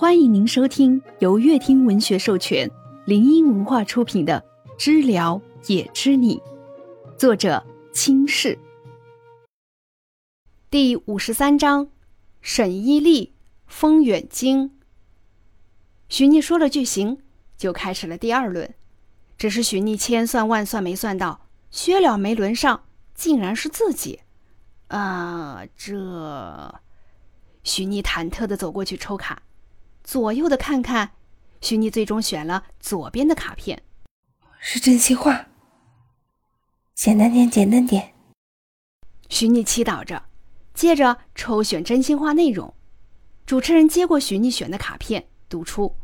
欢迎您收听由乐听文学授权、林音文化出品的《知了也知你》，作者清世。第五十三章：沈依丽，风远京。许逆说了句“行”，就开始了第二轮。只是许逆千算万算没算到，薛了没轮上，竟然是自己。啊，这……许逆忐忑的走过去抽卡。左右的看看，许妮最终选了左边的卡片，是真心话。简单点，简单点。许妮祈祷着，接着抽选真心话内容。主持人接过许妮选的卡片，读出：“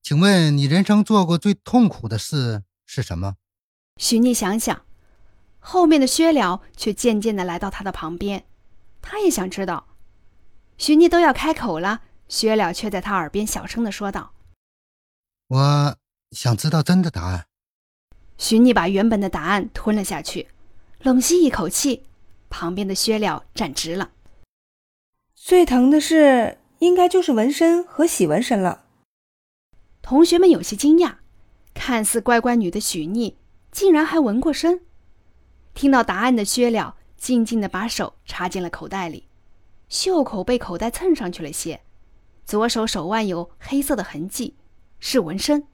请问你人生做过最痛苦的事是什么？”许妮想想，后面的薛了却渐渐的来到他的旁边，他也想知道。许妮都要开口了。薛了却在他耳边小声的说道：“我想知道真的答案。”许逆把原本的答案吞了下去，冷吸一口气。旁边的薛了站直了。最疼的是，应该就是纹身和洗纹身了。同学们有些惊讶，看似乖乖女的许逆，竟然还纹过身。听到答案的薛了，静静的把手插进了口袋里，袖口被口袋蹭上去了些。左手手腕有黑色的痕迹，是纹身。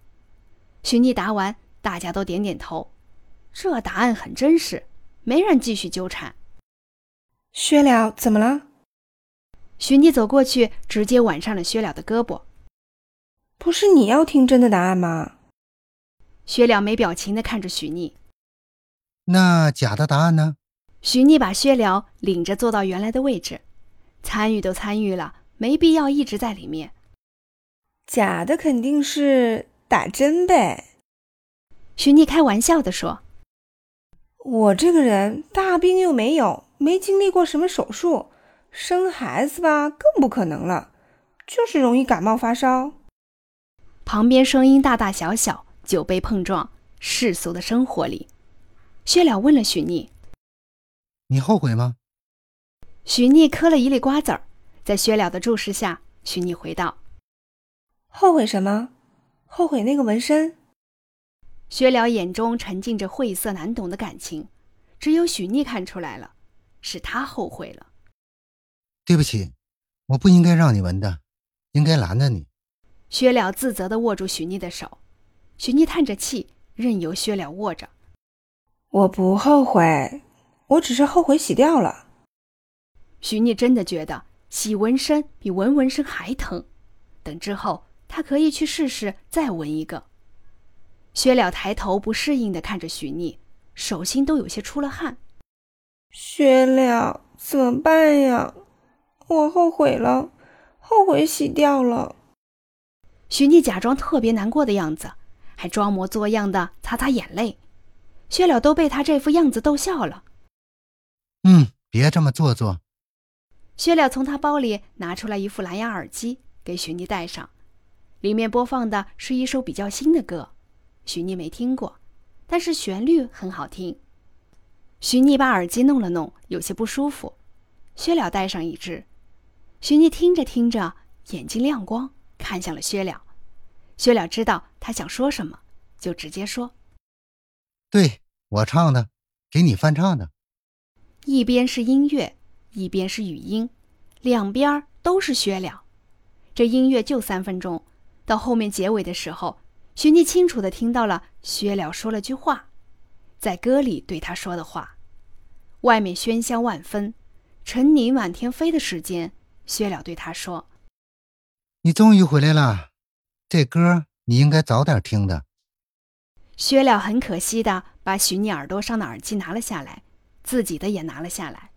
许逆答完，大家都点点头。这答案很真实，没人继续纠缠。薛了怎么了？许逆走过去，直接挽上了薛了的胳膊。不是你要听真的答案吗？薛了没表情的看着许逆。那假的答案呢？许逆把薛了领着坐到原来的位置。参与都参与了。没必要一直在里面。假的肯定是打针呗。许妮开玩笑的说：“我这个人大病又没有，没经历过什么手术，生孩子吧更不可能了，就是容易感冒发烧。”旁边声音大大小小，酒杯碰撞，世俗的生活里。薛了问了许逆：“你后悔吗？”许逆嗑了一粒瓜子儿。在薛了的注视下，许逆回道：“后悔什么？后悔那个纹身。”薛了眼中沉浸着晦涩难懂的感情，只有许逆看出来了，是他后悔了。对不起，我不应该让你纹的，应该拦着你。薛了自责的握住许逆的手，许逆叹着气，任由薛了握着。我不后悔，我只是后悔洗掉了。许逆真的觉得。洗纹身比纹纹身还疼，等之后他可以去试试再纹一个。薛了抬头不适应的看着许逆，手心都有些出了汗。薛了，怎么办呀？我后悔了，后悔洗掉了。许逆假装特别难过的样子，还装模作样的擦擦眼泪。薛了都被他这副样子逗笑了。嗯，别这么做作。薛了从他包里拿出来一副蓝牙耳机，给许妮戴上，里面播放的是一首比较新的歌，许妮没听过，但是旋律很好听。许妮把耳机弄了弄，有些不舒服。薛了戴上一只，许妮听着听着，眼睛亮光，看向了薛了。薛了知道他想说什么，就直接说：“对我唱的，给你翻唱的。”一边是音乐。一边是语音，两边都是薛了。这音乐就三分钟，到后面结尾的时候，许妮清楚的听到了薛了说了句话，在歌里对他说的话。外面喧嚣万分，尘泥满天飞的时间，薛了对他说：“你终于回来了，这歌你应该早点听的。”薛了很可惜的把许妮耳朵上的耳机拿了下来，自己的也拿了下来。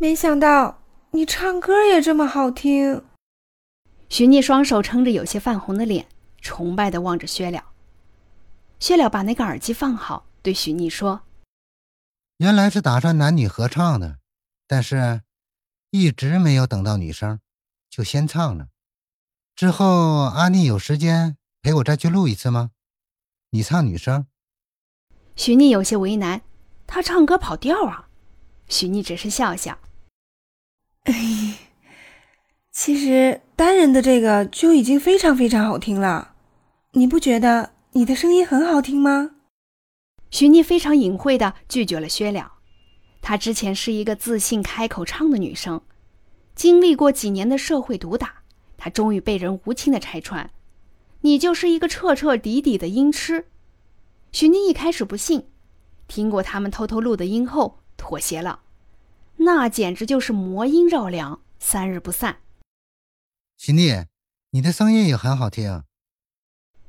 没想到你唱歌也这么好听。许逆双手撑着有些泛红的脸，崇拜的望着薛了。薛了把那个耳机放好，对许逆说：“原来是打算男女合唱的，但是一直没有等到女生，就先唱了。之后阿妮有时间陪我再去录一次吗？你唱女生。”许逆有些为难，他唱歌跑调啊。许逆只是笑笑。其实单人的这个就已经非常非常好听了，你不觉得你的声音很好听吗？徐妮非常隐晦的拒绝了薛了。她之前是一个自信开口唱的女生，经历过几年的社会毒打，她终于被人无情的拆穿：“你就是一个彻彻底底的音痴。”徐妮一开始不信，听过他们偷偷录的音后妥协了。那简直就是魔音绕梁，三日不散。许妮，你的声音也很好听。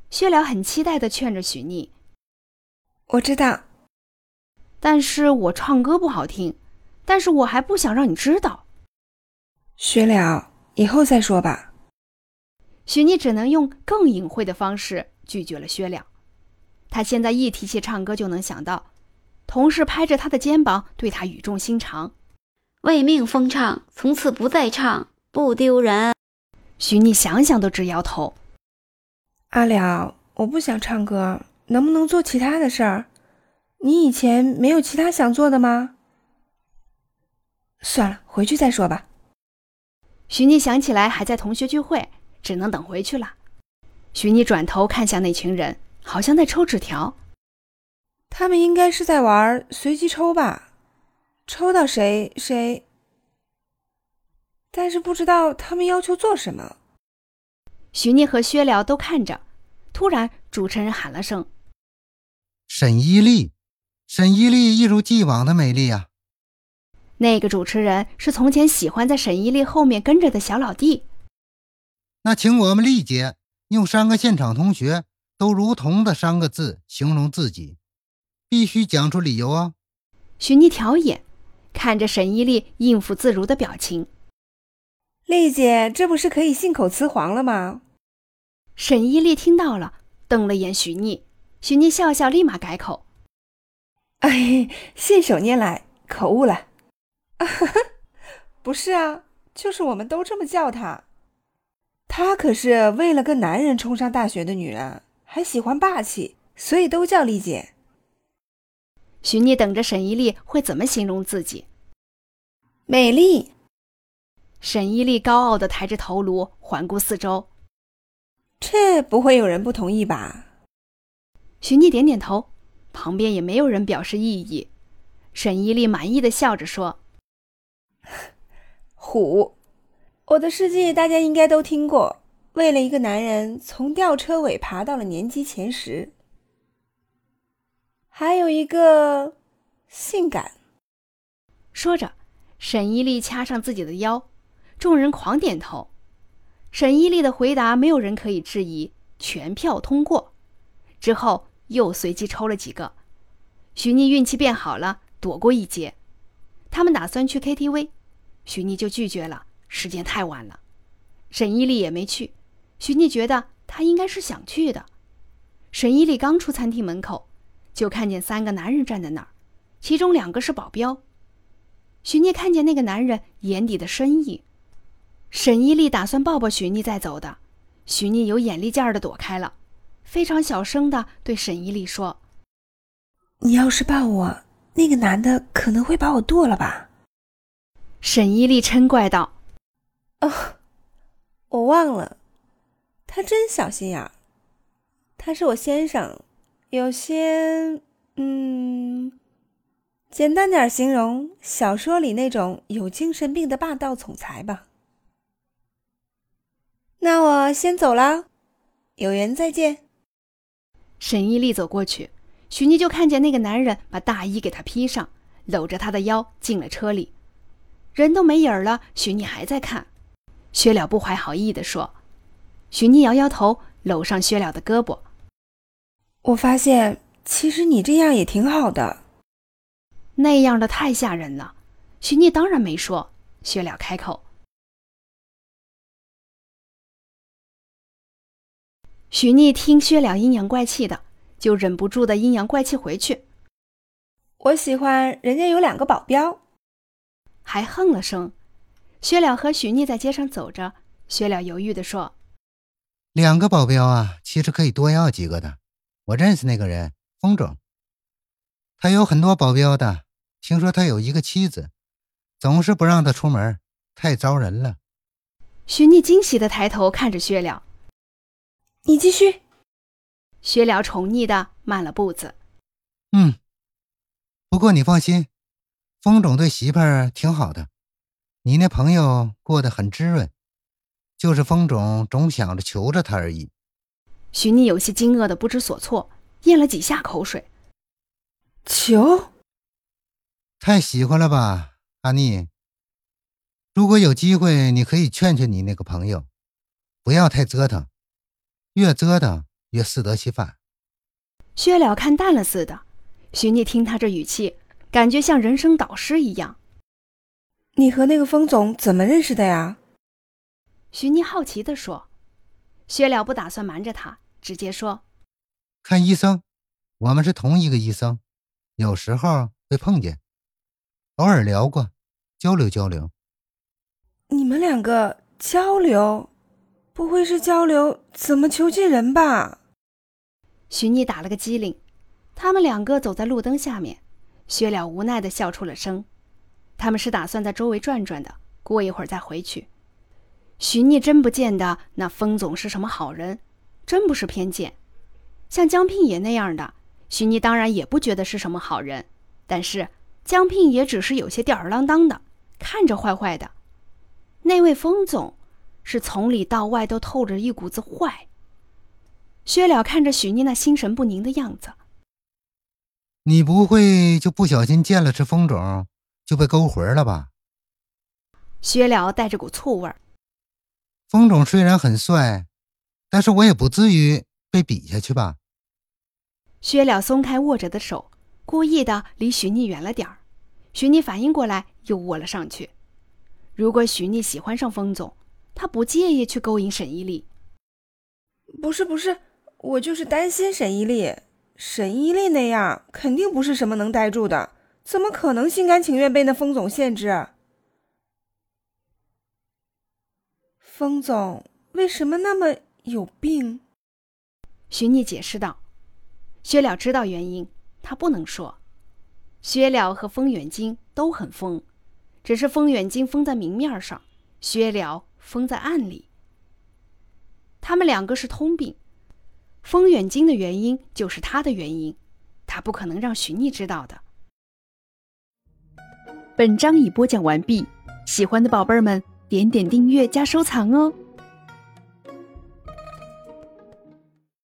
薛了很期待的劝着许逆：“我知道，但是我唱歌不好听，但是我还不想让你知道。”薛了，以后再说吧。许逆只能用更隐晦的方式拒绝了薛了。他现在一提起唱歌，就能想到同事拍着他的肩膀，对他语重心长：“为命疯唱，从此不再唱，不丢人。”许逆想想都直摇头。阿了，我不想唱歌，能不能做其他的事儿？你以前没有其他想做的吗？算了，回去再说吧。许逆想起来还在同学聚会，只能等回去了。许逆转头看向那群人，好像在抽纸条。他们应该是在玩随机抽吧，抽到谁谁。但是不知道他们要求做什么。徐妮和薛辽都看着，突然主持人喊了声：“沈依丽，沈依丽一如既往的美丽啊！”那个主持人是从前喜欢在沈依丽后面跟着的小老弟。那请我们丽姐用三个现场同学都如同的三个字形容自己，必须讲出理由啊！徐妮挑眼，看着沈依丽应付自如的表情。丽姐，这不是可以信口雌黄了吗？沈依丽听到了，瞪了眼许妮。许妮笑笑，立马改口：“哎，信手拈来，口误了。不是啊，就是我们都这么叫她。她可是为了个男人冲上大学的女人，还喜欢霸气，所以都叫丽姐。”许妮等着沈依丽会怎么形容自己，美丽。沈依丽高傲的抬着头颅，环顾四周。这不会有人不同意吧？许妮点点头，旁边也没有人表示异议。沈依丽满意的笑着说：“ 虎，我的事迹大家应该都听过。为了一个男人，从吊车尾爬到了年级前十。还有一个，性感。”说着，沈依丽掐上自己的腰。众人狂点头，沈依丽的回答没有人可以质疑，全票通过。之后又随机抽了几个，许妮运气变好了，躲过一劫。他们打算去 KTV，许妮就拒绝了，时间太晚了。沈依丽也没去，许妮觉得她应该是想去的。沈依丽刚出餐厅门口，就看见三个男人站在那儿，其中两个是保镖。许妮看见那个男人眼底的深意。沈依丽打算抱抱许妮再走的，许妮有眼力劲儿的躲开了，非常小声的对沈依丽说：“你要是抱我，那个男的可能会把我剁了吧？”沈依丽嗔怪道：“哦，我忘了，他真小心眼儿。他是我先生，有些……嗯，简单点形容，小说里那种有精神病的霸道总裁吧。”那我先走了，有缘再见。沈依丽走过去，许妮就看见那个男人把大衣给她披上，搂着她的腰进了车里。人都没影儿了，许妮还在看。薛了不怀好意地说：“许妮摇摇头，搂上薛了的胳膊。我发现，其实你这样也挺好的。那样的太吓人了。”许聂当然没说。薛了开口。许妮听薛了阴阳怪气的，就忍不住的阴阳怪气回去。我喜欢人家有两个保镖，还哼了声。薛了和许妮在街上走着，薛了犹豫的说：“两个保镖啊，其实可以多要几个的。我认识那个人，风总，他有很多保镖的。听说他有一个妻子，总是不让他出门，太招人了。”许逆惊喜的抬头看着薛了，你继续。薛了宠溺的慢了步子。嗯，不过你放心，风总对媳妇儿挺好的，你那朋友过得很滋润，就是风总总想着求着他而已。许逆有些惊愕的不知所措，咽了几下口水。求？太喜欢了吧，阿妮。如果有机会，你可以劝劝你那个朋友，不要太折腾，越折腾越适得其反。薛了看淡了似的，许逆听他这语气，感觉像人生导师一样。你和那个风总怎么认识的呀？许逆好奇地说。薛了不打算瞒着他，直接说：“看医生，我们是同一个医生，有时候会碰见，偶尔聊过，交流交流。”你们两个交流，不会是交流怎么囚禁人吧？许逆打了个机灵。他们两个走在路灯下面，薛了无奈的笑出了声。他们是打算在周围转转的，过一会儿再回去。许逆真不见得那风总是什么好人，真不是偏见。像江聘爷那样的，许逆当然也不觉得是什么好人。但是江聘爷只是有些吊儿郎当的，看着坏坏的。那位风总，是从里到外都透着一股子坏。薛了看着许逆那心神不宁的样子，你不会就不小心见了这风种，就被勾魂了吧？薛了带着股醋味儿。风总虽然很帅，但是我也不至于被比下去吧？薛了松开握着的手，故意的离徐逆远了点儿。许逆反应过来，又握了上去。如果徐逆喜欢上风总，他不介意去勾引沈依丽。不是不是，我就是担心沈依丽。沈依丽那样肯定不是什么能待住的，怎么可能心甘情愿被那风总限制？风总为什么那么有病？徐逆解释道。薛了知道原因，他不能说。薛了和风远金都很疯。只是风远金疯在明面上，薛了疯在暗里。他们两个是通病，风远金的原因就是他的原因，他不可能让徐逆知道的。本章已播讲完毕，喜欢的宝贝儿们点点订阅加收藏哦。